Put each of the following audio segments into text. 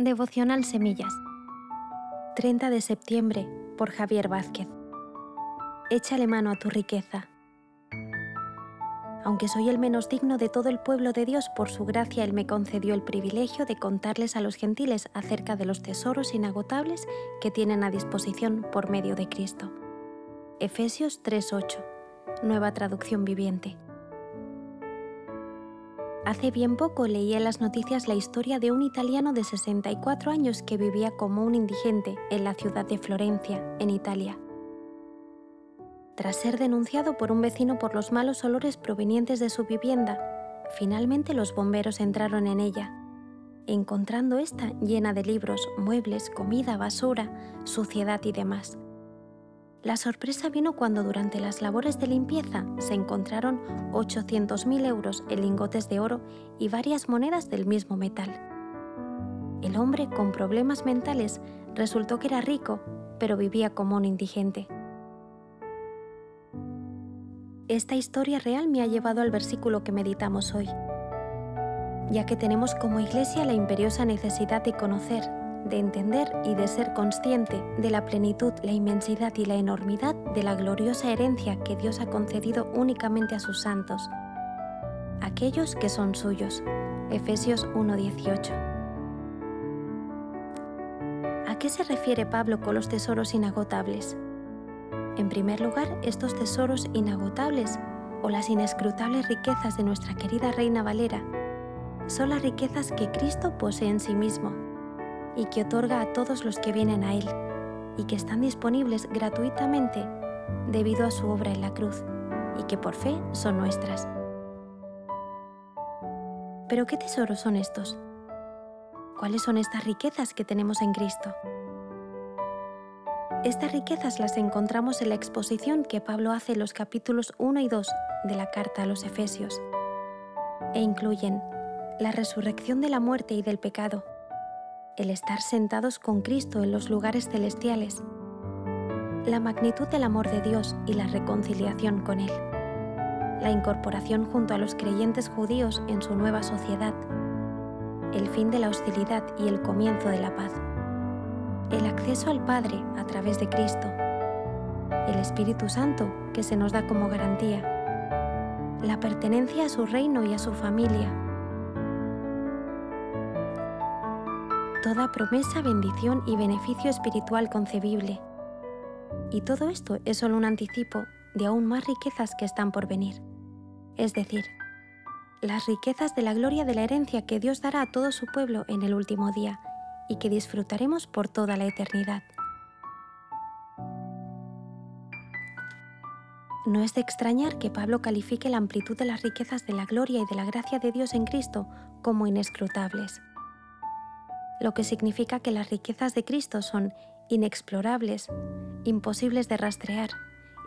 Devocional Semillas. 30 de septiembre por Javier Vázquez. Échale mano a tu riqueza. Aunque soy el menos digno de todo el pueblo de Dios, por su gracia Él me concedió el privilegio de contarles a los gentiles acerca de los tesoros inagotables que tienen a disposición por medio de Cristo. Efesios 3:8, nueva traducción viviente. Hace bien poco leí en las noticias la historia de un italiano de 64 años que vivía como un indigente en la ciudad de Florencia, en Italia. Tras ser denunciado por un vecino por los malos olores provenientes de su vivienda, finalmente los bomberos entraron en ella, encontrando esta llena de libros, muebles, comida, basura, suciedad y demás. La sorpresa vino cuando durante las labores de limpieza se encontraron 800.000 euros en lingotes de oro y varias monedas del mismo metal. El hombre con problemas mentales resultó que era rico, pero vivía como un indigente. Esta historia real me ha llevado al versículo que meditamos hoy, ya que tenemos como iglesia la imperiosa necesidad de conocer, de entender y de ser consciente de la plenitud, la inmensidad y la enormidad de la gloriosa herencia que Dios ha concedido únicamente a sus santos, aquellos que son suyos. Efesios 1:18. ¿A qué se refiere Pablo con los tesoros inagotables? En primer lugar, estos tesoros inagotables o las inescrutables riquezas de nuestra querida Reina Valera son las riquezas que Cristo posee en sí mismo y que otorga a todos los que vienen a Él y que están disponibles gratuitamente debido a su obra en la cruz y que por fe son nuestras. Pero ¿qué tesoros son estos? ¿Cuáles son estas riquezas que tenemos en Cristo? Estas riquezas las encontramos en la exposición que Pablo hace en los capítulos 1 y 2 de la carta a los Efesios, e incluyen la resurrección de la muerte y del pecado, el estar sentados con Cristo en los lugares celestiales, la magnitud del amor de Dios y la reconciliación con Él, la incorporación junto a los creyentes judíos en su nueva sociedad, el fin de la hostilidad y el comienzo de la paz, el acceso al Padre a través de Cristo, el Espíritu Santo que se nos da como garantía, la pertenencia a su reino y a su familia, toda promesa, bendición y beneficio espiritual concebible. Y todo esto es solo un anticipo de aún más riquezas que están por venir. Es decir, las riquezas de la gloria de la herencia que Dios dará a todo su pueblo en el último día y que disfrutaremos por toda la eternidad. No es de extrañar que Pablo califique la amplitud de las riquezas de la gloria y de la gracia de Dios en Cristo como inescrutables lo que significa que las riquezas de Cristo son inexplorables, imposibles de rastrear,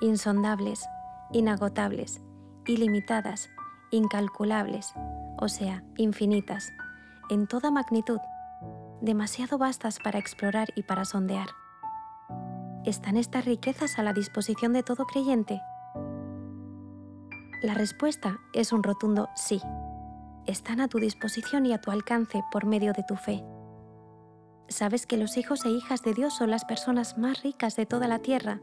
insondables, inagotables, ilimitadas, incalculables, o sea, infinitas, en toda magnitud, demasiado vastas para explorar y para sondear. ¿Están estas riquezas a la disposición de todo creyente? La respuesta es un rotundo sí. Están a tu disposición y a tu alcance por medio de tu fe. Sabes que los hijos e hijas de Dios son las personas más ricas de toda la tierra,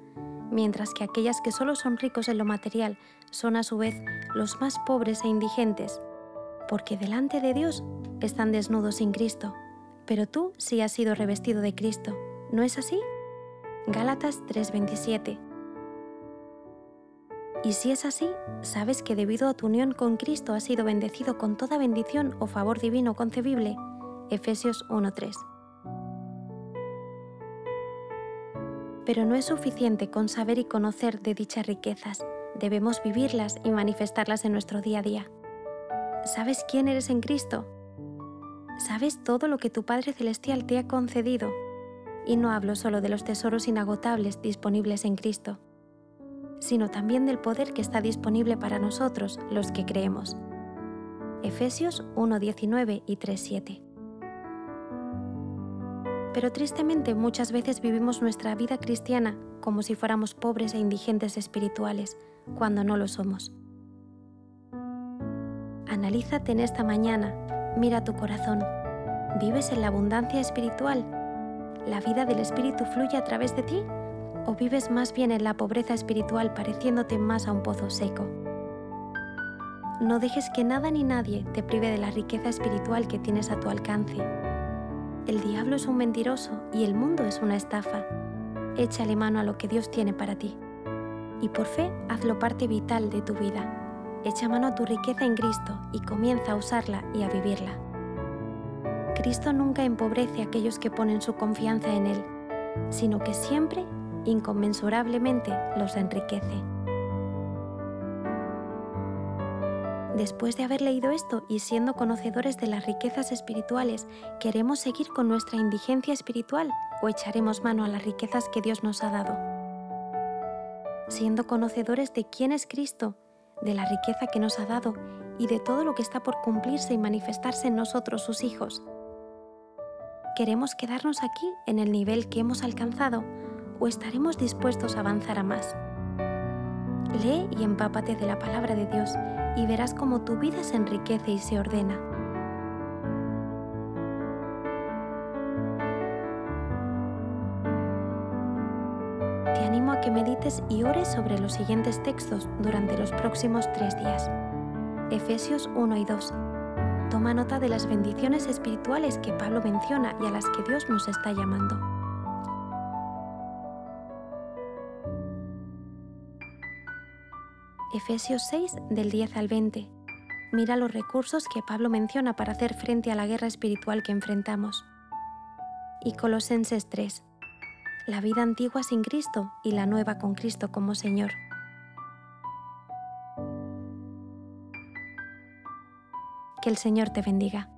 mientras que aquellas que solo son ricos en lo material son a su vez los más pobres e indigentes, porque delante de Dios están desnudos sin Cristo. Pero tú sí has sido revestido de Cristo, ¿no es así? Gálatas 3:27. Y si es así, sabes que debido a tu unión con Cristo has sido bendecido con toda bendición o favor divino concebible. Efesios 1:3. Pero no es suficiente con saber y conocer de dichas riquezas, debemos vivirlas y manifestarlas en nuestro día a día. ¿Sabes quién eres en Cristo? ¿Sabes todo lo que tu Padre Celestial te ha concedido? Y no hablo solo de los tesoros inagotables disponibles en Cristo, sino también del poder que está disponible para nosotros, los que creemos. Efesios 1.19 y 3.7 pero tristemente muchas veces vivimos nuestra vida cristiana como si fuéramos pobres e indigentes espirituales, cuando no lo somos. Analízate en esta mañana, mira tu corazón, ¿Vives en la abundancia espiritual? ¿La vida del Espíritu fluye a través de ti? ¿O vives más bien en la pobreza espiritual pareciéndote más a un pozo seco? No dejes que nada ni nadie te prive de la riqueza espiritual que tienes a tu alcance. El diablo es un mentiroso y el mundo es una estafa. Échale mano a lo que Dios tiene para ti. Y por fe, hazlo parte vital de tu vida. Echa mano a tu riqueza en Cristo y comienza a usarla y a vivirla. Cristo nunca empobrece a aquellos que ponen su confianza en Él, sino que siempre, inconmensurablemente, los enriquece. Después de haber leído esto y siendo conocedores de las riquezas espirituales, ¿queremos seguir con nuestra indigencia espiritual o echaremos mano a las riquezas que Dios nos ha dado? Siendo conocedores de quién es Cristo, de la riqueza que nos ha dado y de todo lo que está por cumplirse y manifestarse en nosotros sus hijos, ¿Queremos quedarnos aquí en el nivel que hemos alcanzado o estaremos dispuestos a avanzar a más? Lee y empápate de la palabra de Dios y verás cómo tu vida se enriquece y se ordena. Te animo a que medites y ores sobre los siguientes textos durante los próximos tres días. Efesios 1 y 2 Toma nota de las bendiciones espirituales que Pablo menciona y a las que Dios nos está llamando. Efesios 6 del 10 al 20. Mira los recursos que Pablo menciona para hacer frente a la guerra espiritual que enfrentamos. Y Colosenses 3. La vida antigua sin Cristo y la nueva con Cristo como Señor. Que el Señor te bendiga.